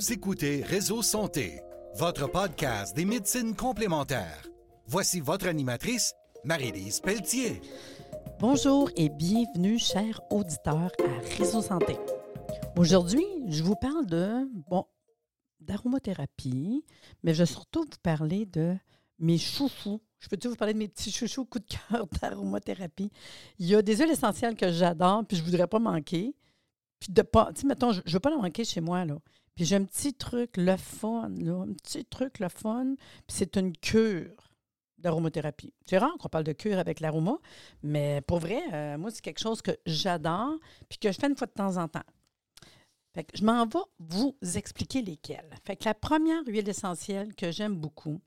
Vous écoutez Réseau Santé, votre podcast des médecines complémentaires. Voici votre animatrice, Marie-Lise Pelletier. Bonjour et bienvenue, chers auditeurs, à Réseau Santé. Aujourd'hui, je vous parle de, bon, d'aromathérapie, mais je vais surtout vous parler de mes chouchous. Je peux-tu vous parler de mes petits chouchous coup de cœur d'aromathérapie? Il y a des huiles essentielles que j'adore, puis je ne voudrais pas manquer. Puis de pas, tu mettons, je ne veux pas en manquer chez moi, là. Puis j'ai un petit truc, le fun, un petit truc, le fun, puis c'est une cure d'aromathérapie. C'est rare qu'on parle de cure avec l'aroma, mais pour vrai, euh, moi, c'est quelque chose que j'adore, puis que je fais une fois de temps en temps. Fait que je m'en vais vous expliquer lesquelles. Fait que la première huile essentielle que j'aime beaucoup,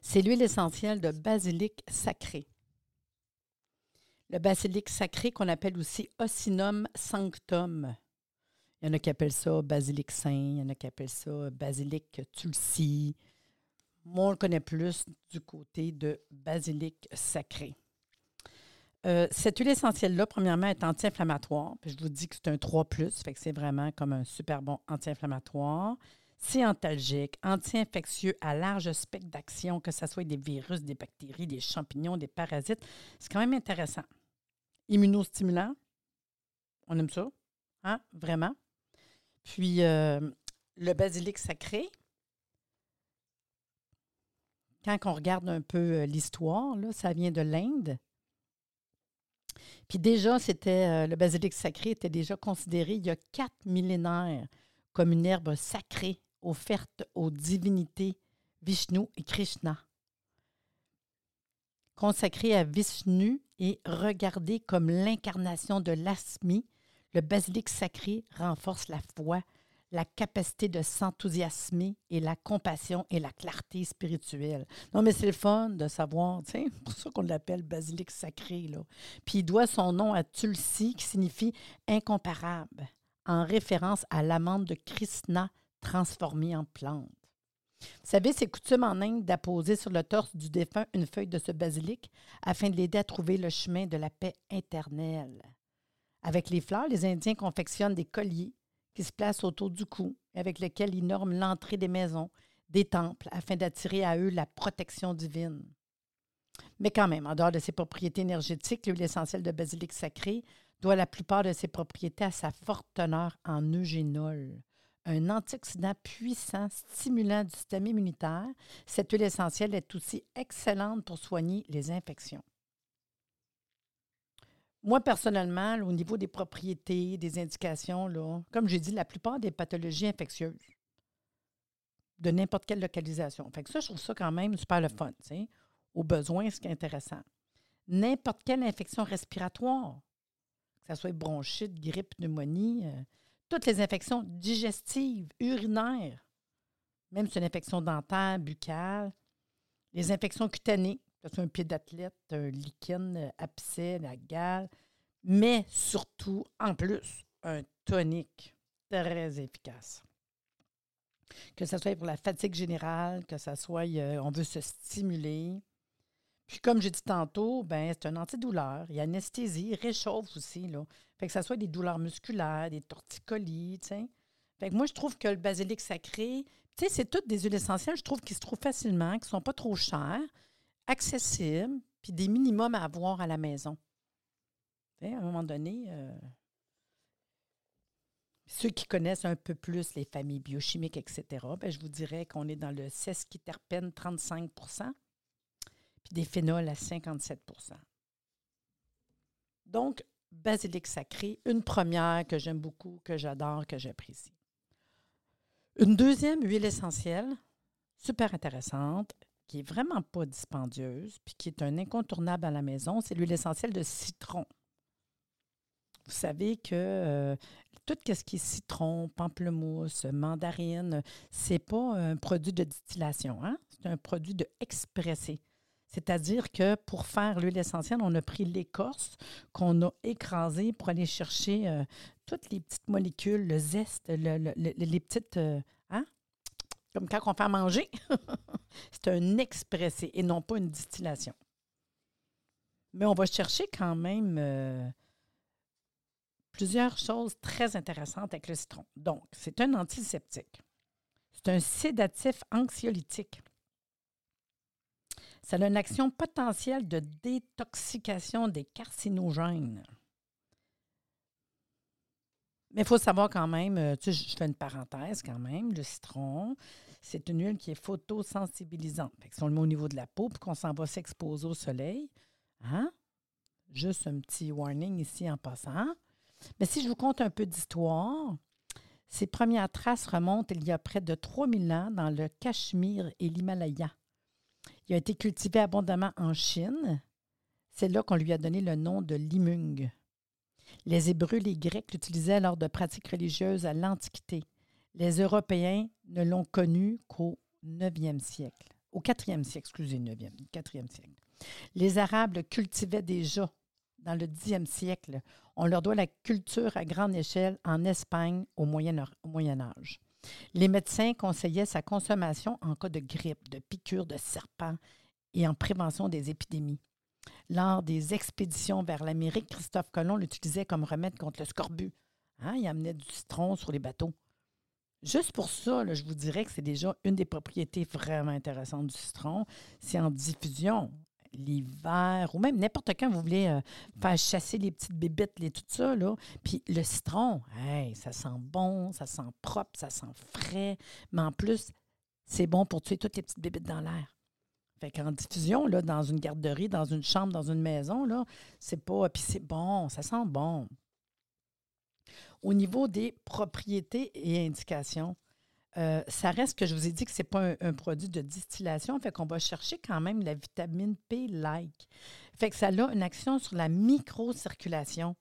c'est l'huile essentielle de basilic sacré. Le basilic sacré qu'on appelle aussi Occinum sanctum. Il y en a qui appellent ça basilic saint, il y en a qui appellent ça basilic tulsi. Moi, on le connaît plus du côté de basilic sacré. Euh, cette huile essentielle-là, premièrement, est anti-inflammatoire. Je vous dis que c'est un 3, fait que c'est vraiment comme un super bon anti-inflammatoire. C'est antalgique, anti-infectieux à large spectre d'action, que ce soit des virus, des bactéries, des champignons, des parasites. C'est quand même intéressant. Immunostimulant, on aime ça, hein? Vraiment. Puis euh, le basilic sacré, quand on regarde un peu euh, l'histoire, ça vient de l'Inde. Puis déjà, c'était euh, le basilic sacré était déjà considéré il y a quatre millénaires comme une herbe sacrée offerte aux divinités Vishnu et Krishna. Consacré à Vishnu et regardé comme l'incarnation de l'asmi, le basilic sacré renforce la foi, la capacité de s'enthousiasmer et la compassion et la clarté spirituelle. Non, mais c'est le fun de savoir, sais, pour ça qu'on l'appelle basilic sacré, là. Puis il doit son nom à Tulsi, qui signifie incomparable, en référence à l'amande de Krishna transformée en plante. Vous savez, c'est coutume en Inde d'apposer sur le torse du défunt une feuille de ce basilic afin de l'aider à trouver le chemin de la paix éternelle. Avec les fleurs, les Indiens confectionnent des colliers qui se placent autour du cou, avec lesquels ils norment l'entrée des maisons, des temples, afin d'attirer à eux la protection divine. Mais quand même, en dehors de ses propriétés énergétiques, l'huile essentielle de basilic sacré doit la plupart de ses propriétés à sa forte teneur en eugénol, un antioxydant puissant stimulant du système immunitaire. Cette huile essentielle est aussi excellente pour soigner les infections. Moi, personnellement, au niveau des propriétés, des indications, comme j'ai dit, la plupart des pathologies infectieuses de n'importe quelle localisation. Fait que ça, je trouve ça quand même super le fun, au besoin, ce qui est intéressant. N'importe quelle infection respiratoire, que ce soit bronchite, grippe, pneumonie, euh, toutes les infections digestives, urinaires, même si c'est une infection dentaire, buccale, les infections cutanées, c'est un pied d'athlète, un lichen, euh, abcès, la gale, mais surtout, en plus, un tonique très efficace. Que ce soit pour la fatigue générale, que ce soit, euh, on veut se stimuler. Puis, comme j'ai dit tantôt, ben, c'est un antidouleur. Il y a anesthésie, il réchauffe aussi. Là. Fait que ce soit des douleurs musculaires, des torticolis. Fait que moi, je trouve que le basilic sacré, c'est toutes des huiles essentielles, je trouve, qui se trouvent facilement, qui ne sont pas trop chères accessibles, puis des minimums à avoir à la maison. à un moment donné, euh, ceux qui connaissent un peu plus les familles biochimiques, etc., ben, je vous dirais qu'on est dans le sesquiterpène 35% puis des phénols à 57% Donc, basilic sacré, une première que j'aime beaucoup, que j'adore, que j'apprécie. Une deuxième huile essentielle, super intéressante, qui n'est vraiment pas dispendieuse, puis qui est un incontournable à la maison, c'est l'huile essentielle de citron. Vous savez que euh, tout ce qui est citron, pamplemousse, mandarine, c'est pas un produit de distillation, hein? c'est un produit de expressé. C'est-à-dire que pour faire l'huile essentielle, on a pris l'écorce qu'on a écrasée pour aller chercher euh, toutes les petites molécules, le zeste, les petites, euh? Comme quand on fait à manger. c'est un expressé et non pas une distillation. Mais on va chercher quand même euh, plusieurs choses très intéressantes avec le citron. Donc, c'est un antiseptique. C'est un sédatif anxiolytique. Ça a une action potentielle de détoxication des carcinogènes. Mais il faut savoir quand même, euh, tu sais, je fais une parenthèse quand même, le citron, c'est une huile qui est photosensibilisante. Fait si on le met au niveau de la peau, puis qu'on s'en va s'exposer au soleil, hein? Juste un petit warning ici en passant. Mais si je vous conte un peu d'histoire, ces premières traces remontent il y a près de 3000 ans dans le Cachemire et l'Himalaya. Il a été cultivé abondamment en Chine. C'est là qu'on lui a donné le nom de limung. Les Hébreux, les Grecs l'utilisaient lors de pratiques religieuses à l'Antiquité. Les Européens ne l'ont connu qu'au 9e siècle. Au 4e siècle, excusez, 9e, 4e siècle. Les Arabes le cultivaient déjà dans le 10e siècle. On leur doit la culture à grande échelle en Espagne au Moyen, Âge. Les médecins conseillaient sa consommation en cas de grippe, de piqûres de serpents et en prévention des épidémies. Lors des expéditions vers l'Amérique, Christophe Colomb l'utilisait comme remède contre le scorbut. Hein, il amenait du citron sur les bateaux. Juste pour ça, je vous dirais que c'est déjà une des propriétés vraiment intéressantes du citron. C'est en diffusion l'hiver ou même n'importe quand vous voulez euh, faire chasser les petites bébites, les, tout ça. Là. Puis le citron, hey, ça sent bon, ça sent propre, ça sent frais. Mais en plus, c'est bon pour tuer toutes les petites bébites dans l'air. Fait qu'en diffusion, là, dans une garderie, dans une chambre, dans une maison, là, c'est pas. Puis c'est bon, ça sent bon. Au niveau des propriétés et indications, euh, ça reste que je vous ai dit que ce n'est pas un, produit de distillation, fait qu'on va chercher quand même la vitamine P-like. Fait que ça a une action sur la microcirculation.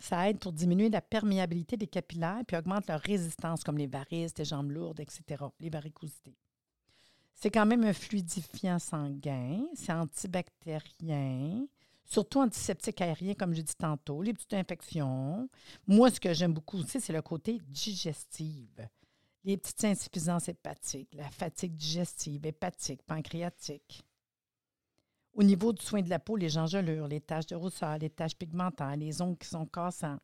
Ça aide pour diminuer la perméabilité des capillaires puis augmente leur résistance, comme les varices, les jambes lourdes, etc., les varicosités. C'est quand même un fluidifiant sanguin, c'est antibactérien, surtout antiseptique aérien, comme j'ai dit tantôt, les petites infections. Moi, ce que j'aime beaucoup aussi, c'est le côté digestif. Les petites insuffisances hépatiques, la fatigue digestive, hépatique, pancréatique. Au niveau du soin de la peau, les engelures, les taches de rousseur, les taches pigmentaires, les ongles qui sont cassants.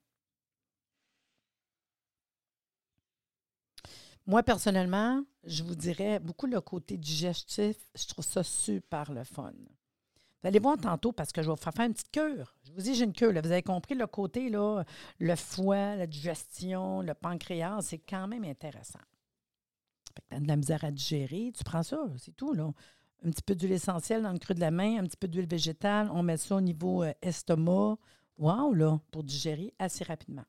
Moi, personnellement, je vous dirais beaucoup le côté digestif, je trouve ça super le fun. Vous allez voir tantôt parce que je vais vous faire faire une petite cure. Je vous dis, j'ai une cure. Vous avez compris le côté, là, le foie, la digestion, le pancréas, c'est quand même intéressant. Tu as de la misère à digérer, tu prends ça, c'est tout. Là. Un petit peu d'huile essentielle dans le creux de la main, un petit peu d'huile végétale, on met ça au niveau euh, estomac. Wow, là, pour digérer assez rapidement.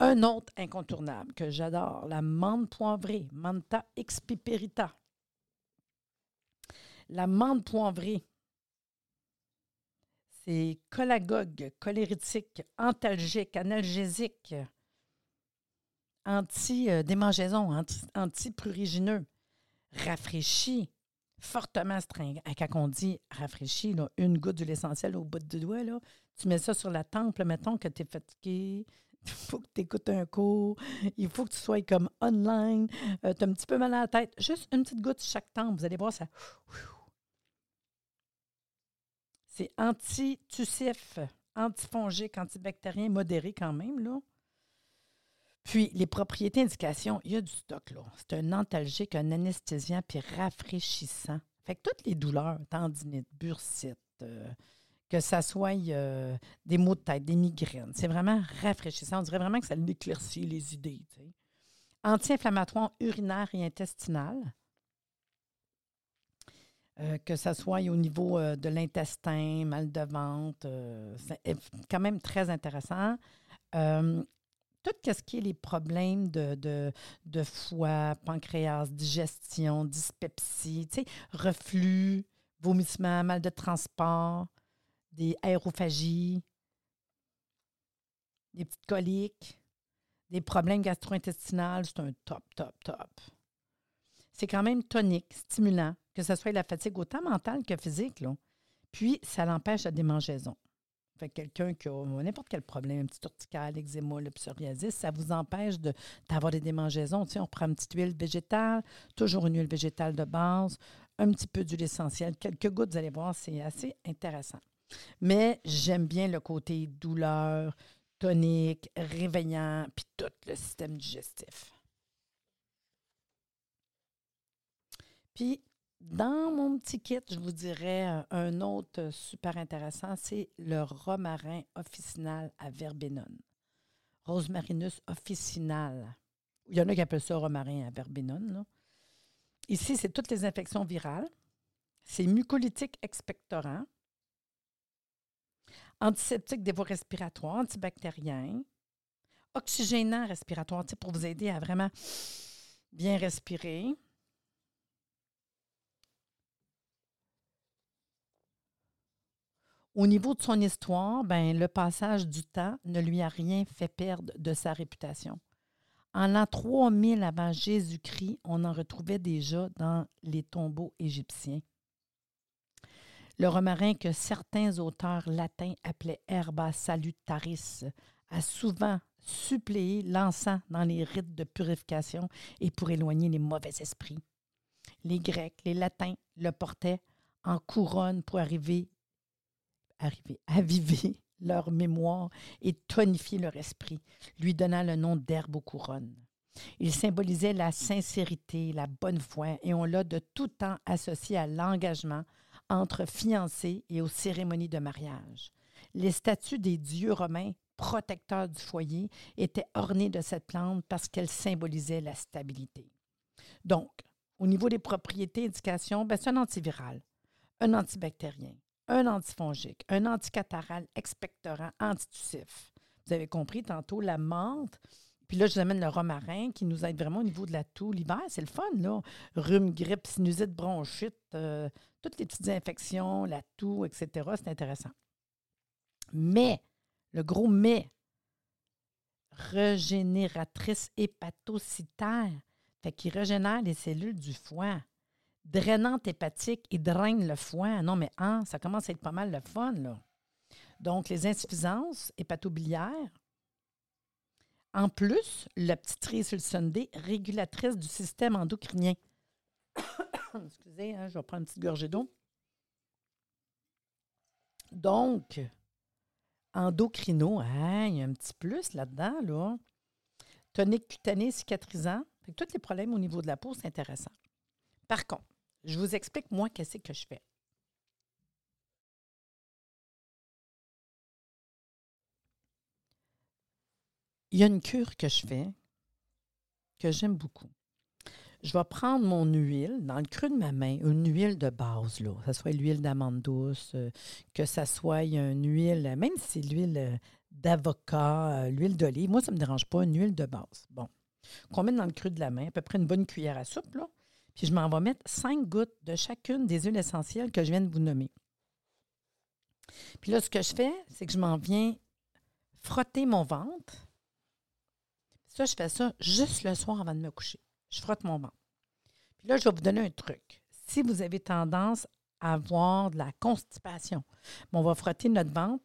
Un autre incontournable que j'adore, la menthe poivrée, Manta expiperita. La menthe poivrée, c'est cholagogue, cholérétique, antalgique, analgésique, anti-démangeaison, anti-prurigineux, rafraîchi, fortement stringent. Quand on dit rafraîchi, une goutte d'huile essentielle au bout du doigt, tu mets ça sur la tempe, mettons que tu es fatigué, il faut que tu écoutes un cours, il faut que tu sois comme online, euh, tu as un petit peu mal à la tête. Juste une petite goutte chaque tempe, vous allez voir ça. C'est anti-tussif, antifongique, antibactérien modéré quand même, là. Puis, les propriétés indications, il y a du stock, là. C'est un antalgique, un anesthésiant, puis rafraîchissant. Fait que toutes les douleurs, tendinite, bursite, euh, que ça soit euh, des maux de tête, des migraines, c'est vraiment rafraîchissant. On dirait vraiment que ça éclaircit les idées. Anti-inflammatoire urinaire et intestinal. Euh, que ça soit au niveau de l'intestin, mal de ventre, c'est quand même très intéressant tout ce qui est les problèmes de, de, foie, pancréas, digestion, dyspepsie, reflux, vomissement, mal de transport, des aérophagies, des petites coliques, des problèmes gastro-intestinaux, c'est un top, top, top. C'est quand même tonique, stimulant, que ce soit la fatigue autant mentale que physique. Puis, ça l'empêche la démangeaison. Quelqu'un qui a n'importe quel problème, un petit urticaire, l'eczéma, le psoriasis, ça vous empêche d'avoir des démangeaisons. On prend une petite huile végétale, toujours une huile végétale de base, un petit peu d'huile essentielle, quelques gouttes, vous allez voir, c'est assez intéressant. Mais j'aime bien le côté douleur, tonique, réveillant, puis tout le système digestif. Puis, dans mon petit kit, je vous dirais euh, un autre super intéressant, c'est le romarin officinal à verbenone. Rosmarinus officinal. Il y en a qui appellent ça romarin à verbenone. Ici, c'est toutes les infections virales. C'est mucolytique expectorant, antiseptique des voies respiratoires, antibactérien, oxygénant respiratoire, pour vous aider à vraiment bien respirer. Au niveau de son histoire, ben, le passage du temps ne lui a rien fait perdre de sa réputation. En l'an 3000 avant Jésus-Christ, on en retrouvait déjà dans les tombeaux égyptiens. Le romarin que certains auteurs latins appelaient herba salutaris a souvent suppléé l'encens dans les rites de purification et pour éloigner les mauvais esprits. Les Grecs, les Latins le portaient en couronne pour arriver arriver à aviver leur mémoire et tonifier leur esprit, lui donnant le nom d'herbe aux couronnes. Il symbolisait la sincérité, la bonne foi, et on l'a de tout temps associé à l'engagement entre fiancés et aux cérémonies de mariage. Les statues des dieux romains protecteurs du foyer étaient ornées de cette plante parce qu'elle symbolisait la stabilité. Donc, au niveau des propriétés, indications, ben, c'est un antiviral, un antibactérien, un antifongique, un anticataral expectorant antitussif. Vous avez compris tantôt la menthe. Puis là, je vous amène le romarin qui nous aide vraiment au niveau de la toux. L'hiver, c'est le fun, là. Rhume, grippe, sinusite, bronchite, euh, toutes les petites infections, la toux, etc. C'est intéressant. Mais, le gros mais, régénératrice hépatocytaire, fait qu'il régénère les cellules du foie drainante hépatique et draine le foie. Non, mais hein, ça commence à être pas mal le fun, là. Donc, les insuffisances hépatobiliaires. En plus, la petite tri sur le Sunday, régulatrice du système endocrinien. Excusez, hein, je vais prendre une petite gorgée d'eau. Donc, endocrino, hein, il y a un petit plus là-dedans, là. Tonique cutané cicatrisant. tous les problèmes au niveau de la peau, c'est intéressant. Par contre, je vous explique, moi, qu'est-ce que je fais. Il y a une cure que je fais que j'aime beaucoup. Je vais prendre mon huile dans le creux de ma main, une huile de base, là, que ce soit l'huile d'amande douce, euh, que ce soit une huile, même si c'est l'huile euh, d'avocat, euh, l'huile d'olive, moi, ça ne me dérange pas, une huile de base. Bon. Qu'on met dans le creux de la main, à peu près une bonne cuillère à soupe, là. Puis je m'en vais mettre cinq gouttes de chacune des huiles essentielles que je viens de vous nommer. Puis là, ce que je fais, c'est que je m'en viens frotter mon ventre. Ça, je fais ça juste le soir avant de me coucher. Je frotte mon ventre. Puis là, je vais vous donner un truc. Si vous avez tendance à avoir de la constipation, on va frotter notre ventre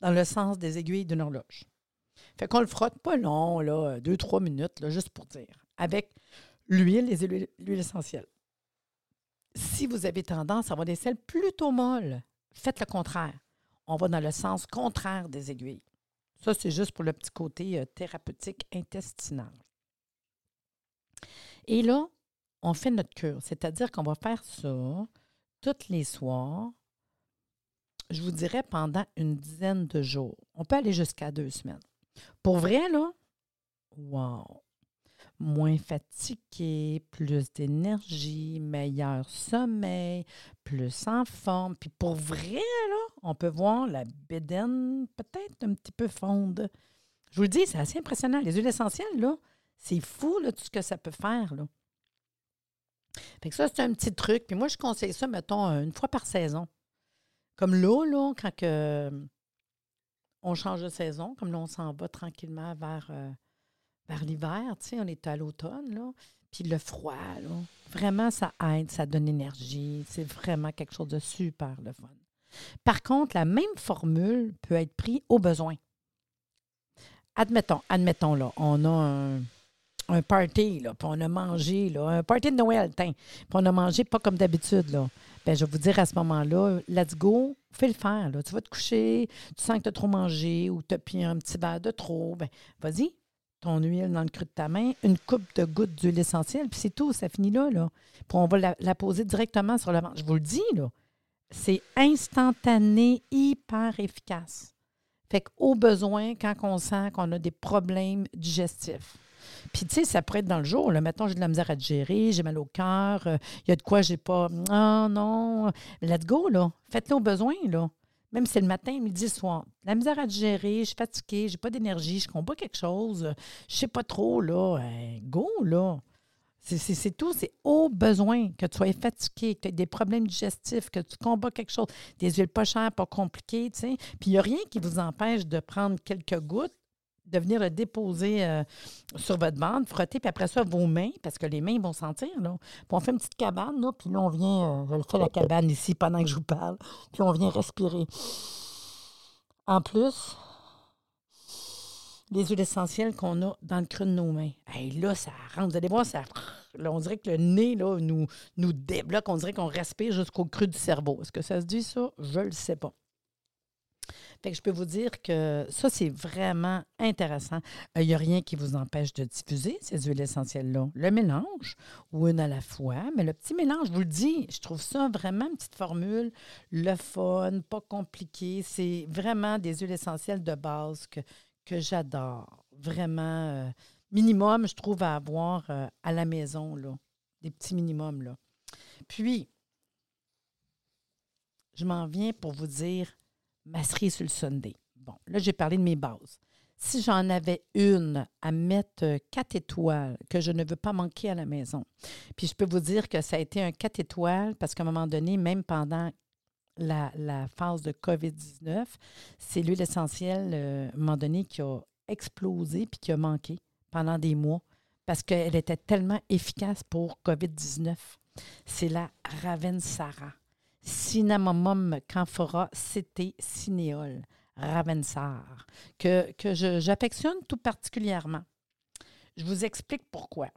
dans le sens des aiguilles d'une horloge. Fait qu'on le frotte pas long, deux, trois minutes, juste pour dire. Avec l'huile, les huiles, essentielles. Si vous avez tendance à avoir des selles plutôt molles, faites le contraire. On va dans le sens contraire des aiguilles. Ça, c'est juste pour le petit côté euh, thérapeutique intestinal. Et là, on fait notre cure, c'est-à-dire qu'on va faire ça tous les soirs, je vous dirais pendant une dizaine de jours. On peut aller jusqu'à deux semaines. Pour vrai, là, wow! Moins fatigué, plus d'énergie, meilleur sommeil, plus en forme. Puis pour vrai, là, on peut voir la bédaine peut-être un petit peu fonde. Je vous le dis, c'est assez impressionnant. Les huiles essentielles, là, c'est fou, là, tout ce que ça peut faire, là. Fait que ça, c'est un petit truc. Puis moi, je conseille ça, mettons, une fois par saison. Comme là, là, quand que, on change de saison, comme là, on s'en va tranquillement vers... Euh, vers l'hiver, tu sais, on est à l'automne, là. Puis le froid, là, vraiment, ça aide, ça donne énergie. C'est vraiment quelque chose de super le fun. Par contre, la même formule peut être prise au besoin. Admettons, admettons, là, on a un, un party, là, puis on a mangé, là, un party de Noël, puis on a mangé pas comme d'habitude, là. Bien, je vais vous dire à ce moment-là, let's go, fais le faire. Là. Tu vas te coucher, tu sens que tu as trop mangé ou tu as pris un petit verre de trop. Ben, vas-y, ton huile dans le creux de ta main, une coupe de gouttes d'huile essentielle, puis c'est tout, ça finit là. là. Puis on va la, la poser directement sur le ventre. Je vous le dis, là. C'est instantané, hyper efficace. Fait qu'au besoin, quand on sent qu'on a des problèmes digestifs. Puis, tu sais, ça pourrait être dans le jour. Là. Mettons, j'ai de la misère à digérer, j'ai mal au cœur, il y a de quoi j'ai pas. Ah non, let's go, là. Faites-le au besoin, là. Même si c'est le matin, midi, soir. La misère à digérer, je suis fatiguée, j'ai pas d'énergie, je comprends quelque chose, je sais pas trop, là. go, là. C'est tout, c'est au besoin que tu sois fatigué, que tu aies des problèmes digestifs, que tu combats quelque chose, des huiles pas chères, pas compliquées, tu sais. Puis il n'y a rien qui vous empêche de prendre quelques gouttes, de venir le déposer euh, sur votre bande, frotter, puis après ça, vos mains, parce que les mains vont sentir, là. Puis on fait une petite cabane, là, puis là, on vient, euh, je fais la cabane ici pendant que je vous parle, puis on vient respirer. En plus, les huiles essentielles qu'on a dans le creux de nos mains. Hey, là, ça rentre. Vous allez voir, ça. Là, on dirait que le nez là, nous, nous débloque. On dirait qu'on respire jusqu'au creux du cerveau. Est-ce que ça se dit, ça? Je ne le sais pas. Fait que je peux vous dire que ça, c'est vraiment intéressant. Il n'y a rien qui vous empêche de diffuser ces huiles essentielles-là. Le mélange, ou une à la fois, mais le petit mélange, je vous le dis, je trouve ça vraiment une petite formule, le fun, pas compliqué. C'est vraiment des huiles essentielles de base que, que j'adore. Vraiment, euh, minimum, je trouve, à avoir euh, à la maison, là. Des petits minimums, là. Puis, je m'en viens pour vous dire ma cerise sur le Sunday. Bon, là, j'ai parlé de mes bases. Si j'en avais une à mettre euh, quatre étoiles, que je ne veux pas manquer à la maison, puis je peux vous dire que ça a été un quatre étoiles parce qu'à un moment donné, même pendant la, phase de COVID-19, c'est l'huile essentielle, euh, à un moment donné, qui a explosé puis qui a manqué pendant des mois parce qu'elle était tellement efficace pour COVID-19. C'est la Ravensara. Cinnamomum camphora CT cinéole. Ravensar, que, j'affectionne tout particulièrement. Je vous explique pourquoi.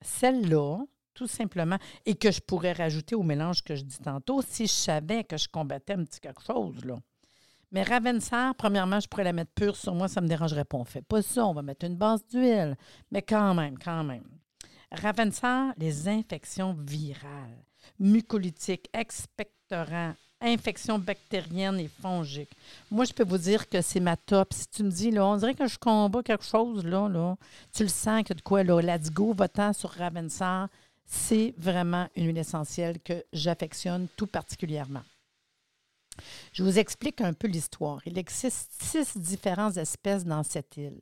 Celle-là, tout simplement, et que je pourrais rajouter au mélange que je dis tantôt si je savais que je combattais un petit quelque chose. Là. Mais Ravensar, premièrement, je pourrais la mettre pure sur moi, ça ne me dérangerait pas. On ne fait pas ça, on va mettre une base d'huile. Mais quand même, quand même. Ravensar, les infections virales, mucolytiques, expectorants, infections bactériennes et fongiques. Moi, je peux vous dire que c'est ma top. Si tu me dis, on dirait que je combats quelque chose, là, là, tu le sens que de quoi, là, let's votant sur Ravensar, c'est vraiment une huile essentielle que j'affectionne tout particulièrement. Je vous explique un peu l'histoire. Il existe six différentes espèces dans cette île.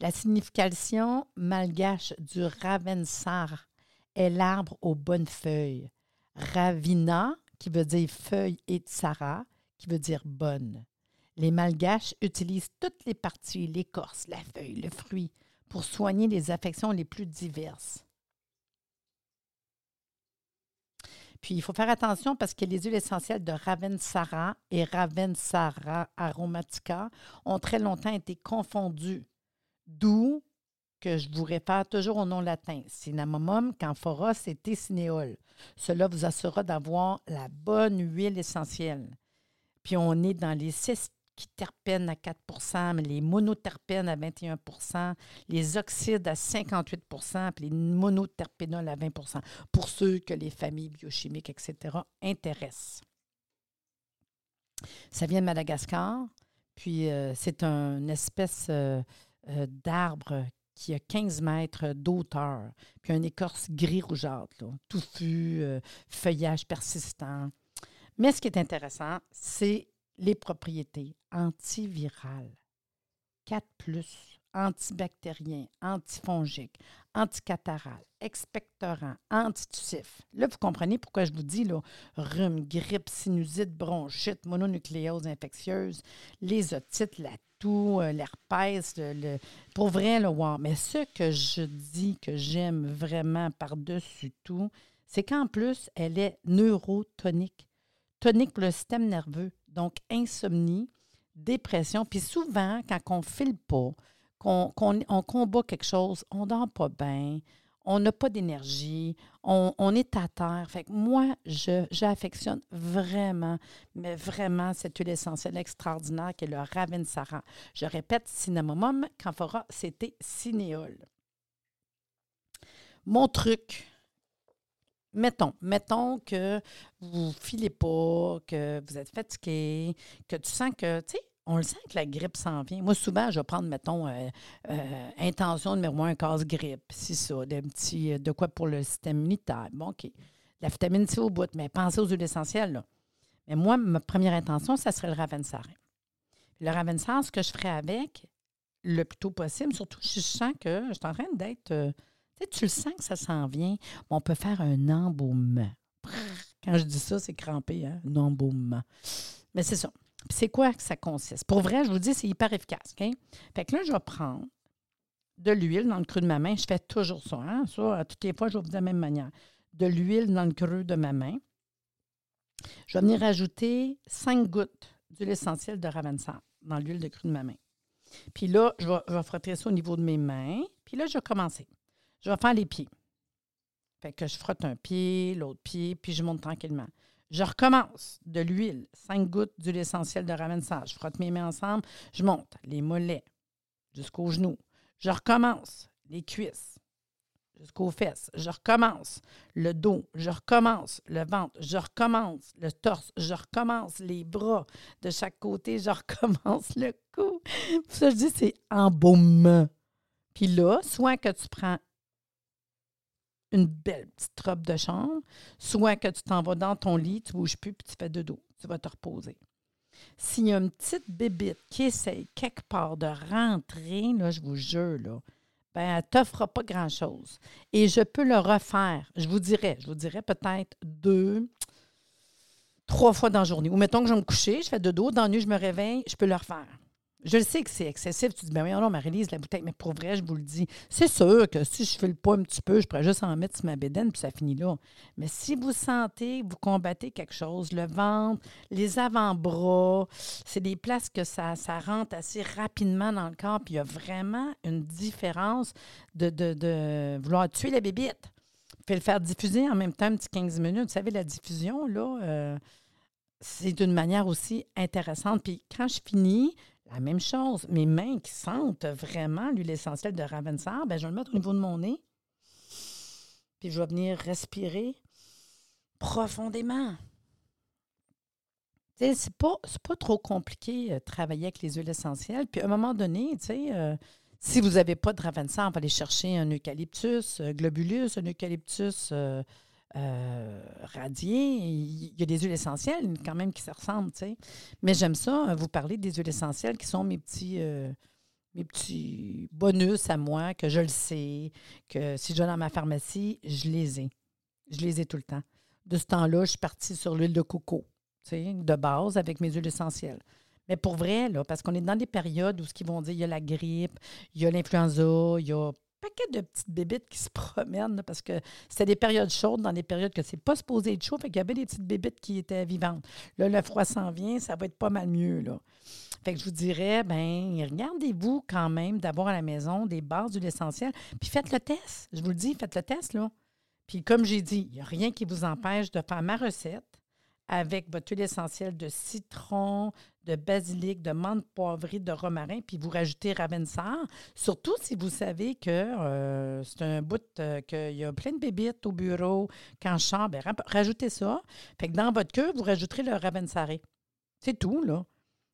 La signification malgache du Ravensar est l'arbre aux bonnes feuilles. Ravina, qui veut dire feuille, et tsara, qui veut dire bonne. Les malgaches utilisent toutes les parties, l'écorce, la feuille, le fruit, pour soigner les affections les plus diverses. Puis, il faut faire attention parce que les huiles essentielles de Ravensara et Ravensara aromatica ont très longtemps été confondues, d'où que je vous réfère toujours au nom latin, Cinnamomum camphoros et Tessinéol. Cela vous assurera d'avoir la bonne huile essentielle. Puis on est dans les six terpènes à 4% les monoterpènes à 21% les oxydes à 58% puis les monoterpénols à 20% pour ceux que les familles biochimiques, etc., intéressent. Ça vient de Madagascar, puis euh, c'est une espèce euh, euh, d'arbre qui a 15 mètres d'auteur, puis une écorce gris-rougeâtre, touffu, feuillage persistant. Mais ce qui est intéressant, c'est les propriétés antivirales, 4 antibactérien, antifongique, anticataral, expectorant, antitussif. Là, vous comprenez pourquoi je vous dis là, rhume, grippe, sinusite, bronchite, mononucléose infectieuse, les otites, la toux, euh, l'herpès, pour vrai, le wow. Mais ce que je dis que j'aime vraiment par-dessus tout, c'est qu'en plus, elle est neurotonique. Tonique pour le système nerveux. Donc, insomnie, dépression. Puis souvent, quand on ne file pas, qu'on combat quelque chose, on dort pas bien, on n'a pas d'énergie, on, est à terre. Fait que moi, j'affectionne vraiment, mais vraiment cette huile essentielle extraordinaire qui est le Ravensara. Je répète, cinnamomum, camphora, c'était cinéole. Mon truc, mettons, mettons que vous filez pas, que vous êtes fatigué, que tu sens que, tu sais, on le sent que la grippe s'en vient. Moi, souvent, je vais prendre, mettons, euh, euh, intention numéro un, casse-grippe, c'est ça, des petits, euh, de quoi pour le système immunitaire. Bon, OK. La vitamine C au bout, mais pensez aux huiles essentielles, là. Mais moi, ma première intention, ça serait le Ravensar. Le Ravensar, ce que je ferais avec, le plus tôt possible, surtout, je sens que je suis en train d'être. sais, tu le sens que ça s'en vient. on peut faire un embaumement. Quand je dis ça, c'est crampé, hein? Un embaumement. Mais c'est ça c'est quoi que ça consiste? Pour vrai, je vous dis, c'est hyper efficace. OK? Fait que là, je vais prendre de l'huile dans le creux de ma main. Je fais toujours ça. Hein? Ça, toutes les fois, je vais vous de la même manière. De l'huile dans le creux de ma main. Je vais venir rajouter cinq gouttes d'huile essentielle de Ravensar dans l'huile de creux de ma main. Puis là, je vais, je vais, frotter ça au niveau de mes mains. Puis là, je vais commencer. Je vais faire les pieds. Fait que je frotte un pied, l'autre pied, puis je monte tranquillement. Je recommence. De l'huile, cinq gouttes d'huile essentielle de ravensage. Je frotte mes mains ensemble, je monte. Les mollets. Jusqu'aux genoux. Je recommence. Les cuisses. Jusqu'aux fesses. Je recommence. Le dos, je recommence. Le ventre, je recommence. Le torse, je recommence. Les bras. De chaque côté, je recommence le cou. Ça, je dis, c'est embaumement. Puis là, soit que tu prends une belle petite robe de chambre, soit que tu t'en vas dans ton lit, tu ne bouges plus, puis tu fais de dos. Tu vas te reposer. S'il y a une petite bébite qui essaye quelque part de rentrer, là, je vous jure, là, ben, elle ne t'offre pas grand-chose. Et je peux le refaire. Je vous dirais, je vous dirais peut-être deux, trois fois dans la journée. Ou mettons que je vais me coucher, je fais de dos, dans la nuit, je me réveille, je peux le refaire. Je le sais que c'est excessif. Tu dis, ben oui, non, Marie-Lise, la bouteille, mais pour vrai, je vous le dis. C'est sûr que si je fais le pas un petit peu, je pourrais juste en mettre sur ma bédaine, puis ça finit là. Mais si vous sentez, vous combattez quelque chose, le ventre, les avant-bras, c'est des places que ça, ça rentre assez rapidement dans le corps, puis il y a vraiment une différence de, de, vouloir tuer la bébite. Puis le faire diffuser en même temps un petit 15 minutes. Vous savez, la diffusion, là, euh, c'est d'une manière aussi intéressante. Puis quand je finis, la même chose. Mes mains qui sentent vraiment l'huile essentielle de Ravensar, ben, je vais le mettre au niveau de mon nez. Puis je vais venir respirer profondément. C'est pas, pas trop compliqué de euh, travailler avec les huiles essentielles. Puis à un moment donné, euh, si vous n'avez pas de Ravensar, on va aller chercher un eucalyptus euh, globulus, un eucalyptus euh, radier. Il y a des huiles essentielles quand même qui se ressemblent, tu sais. Mais j'aime ça, euh, vous parler des huiles essentielles qui sont mes petits, euh, mes petits bonus à moi, que je le sais, que si je vais dans ma pharmacie, je les ai. Je les ai tout le temps. De ce temps-là, je suis partie sur l'huile de coco, tu sais, de base avec mes huiles essentielles. Mais pour vrai, là, parce qu'on est dans des périodes où ce qu'ils vont dire, il y a la grippe, il y a l'influenza, il y a paquet de petites bébites qui se promènent parce que c'était des périodes chaudes, dans des périodes que c'est pas supposé être chaud. Fait qu'il y avait des petites bébites qui étaient vivantes. Là, le froid s'en vient, ça va être pas mal mieux. Là. Fait que je vous dirais, ben regardez-vous quand même d'avoir à la maison des bases d'huile essentielle, puis faites le test. Je vous le dis, faites le test, là. Puis comme j'ai dit, il n'y a rien qui vous empêche de faire ma recette avec votre huile essentielle de citron, de basilic, de menthe poivrée, de romarin, puis vous rajoutez ravensar. Surtout si vous savez que euh, c'est un bout, euh, qu'il y a plein de bébites au bureau. Sors, bien, rajoutez ça. Fait que dans votre queue, vous rajouterez le ravensaré. C'est tout, là.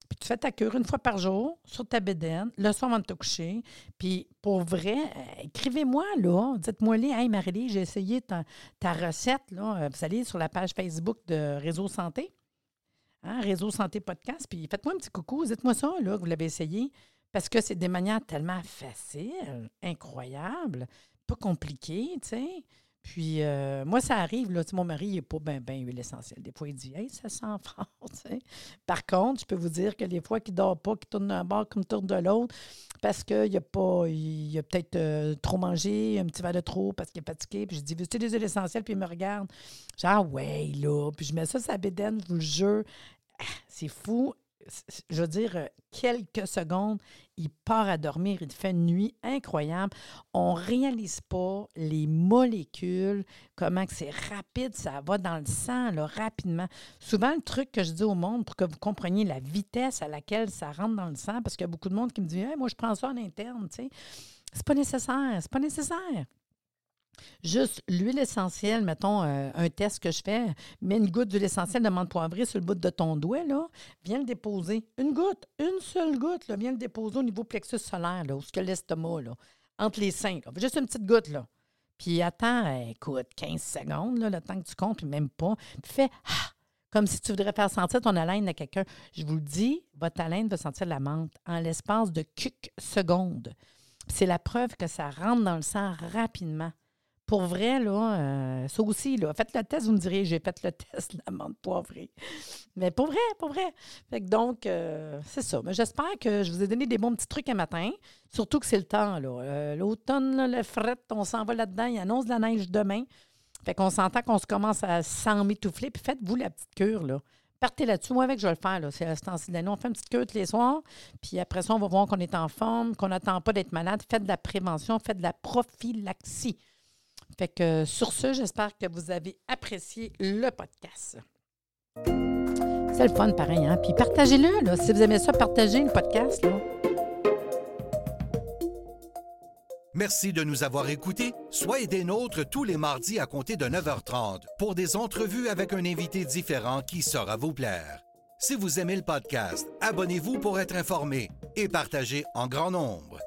Puis tu fais ta cure une fois par jour sur ta bédaine, le soir avant de te coucher. Puis pour vrai, euh, écrivez-moi, là. Dites-moi, les hey Marie, j'ai essayé ta, recette. Là. Euh, vous allez sur la page Facebook de Réseau Santé, hein, Réseau Santé Podcast. Puis faites-moi un petit coucou. Dites-moi ça, là, que vous l'avez essayé. Parce que c'est des manières tellement faciles, incroyables, pas compliquées, tu sais. Puis, euh, moi, ça arrive, là, mon mari, n'est pas bien ben huile essentielle. Des fois, il dit, hey, ça sent fort, Par contre, je peux vous dire que les fois qu'il dort pas, qu'il tourne d'un bord comme tourne de l'autre, parce qu'il a pas, il a peut-être euh, trop mangé, un petit verre de trop parce qu'il est fatigué. Puis je dis, veux-tu des huiles essentielles? Puis il me regarde. Genre, ah, ouais, là. Puis je mets ça la bédaine, je vous le jure. Ah, c'est fou. Je veux dire, quelques secondes, il part à dormir, il fait une nuit incroyable. On ne réalise pas les molécules, comment c'est rapide, ça va dans le sang là, rapidement. Souvent, le truc que je dis au monde pour que vous compreniez la vitesse à laquelle ça rentre dans le sang, parce qu'il y a beaucoup de monde qui me dit Moi, je prends ça en interne, tu. C'est pas nécessaire, c'est pas nécessaire. Juste l'huile essentielle, mettons euh, un test que je fais, mets une goutte d'huile essentielle de menthe poivrée sur le bout de ton doigt, là, viens le déposer. Une goutte, une seule goutte, là, viens le déposer au niveau plexus solaire, là, où ce que l'estomac, entre les seins. Juste une petite goutte, là. Puis attends, écoute, 15 secondes, le temps que tu comptes, puis même pas. Puis fais ah, comme si tu voudrais faire sentir ton haleine à quelqu'un. Je vous le dis, votre haleine va sentir la menthe en l'espace de quelques secondes. C'est la preuve que ça rentre dans le sang rapidement. Pour vrai, là, euh, ça aussi, là, faites le test, vous me direz, j'ai fait le test de la menthe poivrée. Mais pour vrai, pour vrai. Fait que donc, euh, c'est ça. Mais j'espère que je vous ai donné des bons petits trucs un matin. Surtout que c'est le temps, là. Euh, l'automne, le fret, on s'en va là-dedans. Il annonce de la neige demain. Fait qu'on s'entend qu'on se commence à s'en m'étouffer. Puis faites-vous la petite cure, là. Partez là-dessus. Moi, avec, je vais le faire. C'est ce temps-ci On fait une petite cure tous les soirs. Puis après ça, on va voir qu'on est en forme, qu'on n'attend pas d'être malade. Faites de la prévention, faites de la prophylaxie. Fait que sur ce, j'espère que vous avez apprécié le podcast. C'est le fun, pareil, hein? Puis partagez-le, là. Si vous aimez ça, partagez le podcast. Merci de nous avoir écoutés. Soyez des nôtres tous les mardis à compter de 9h30 pour des entrevues avec un invité différent qui saura vous plaire. Si vous aimez le podcast, abonnez-vous pour être informé et partagez en grand nombre.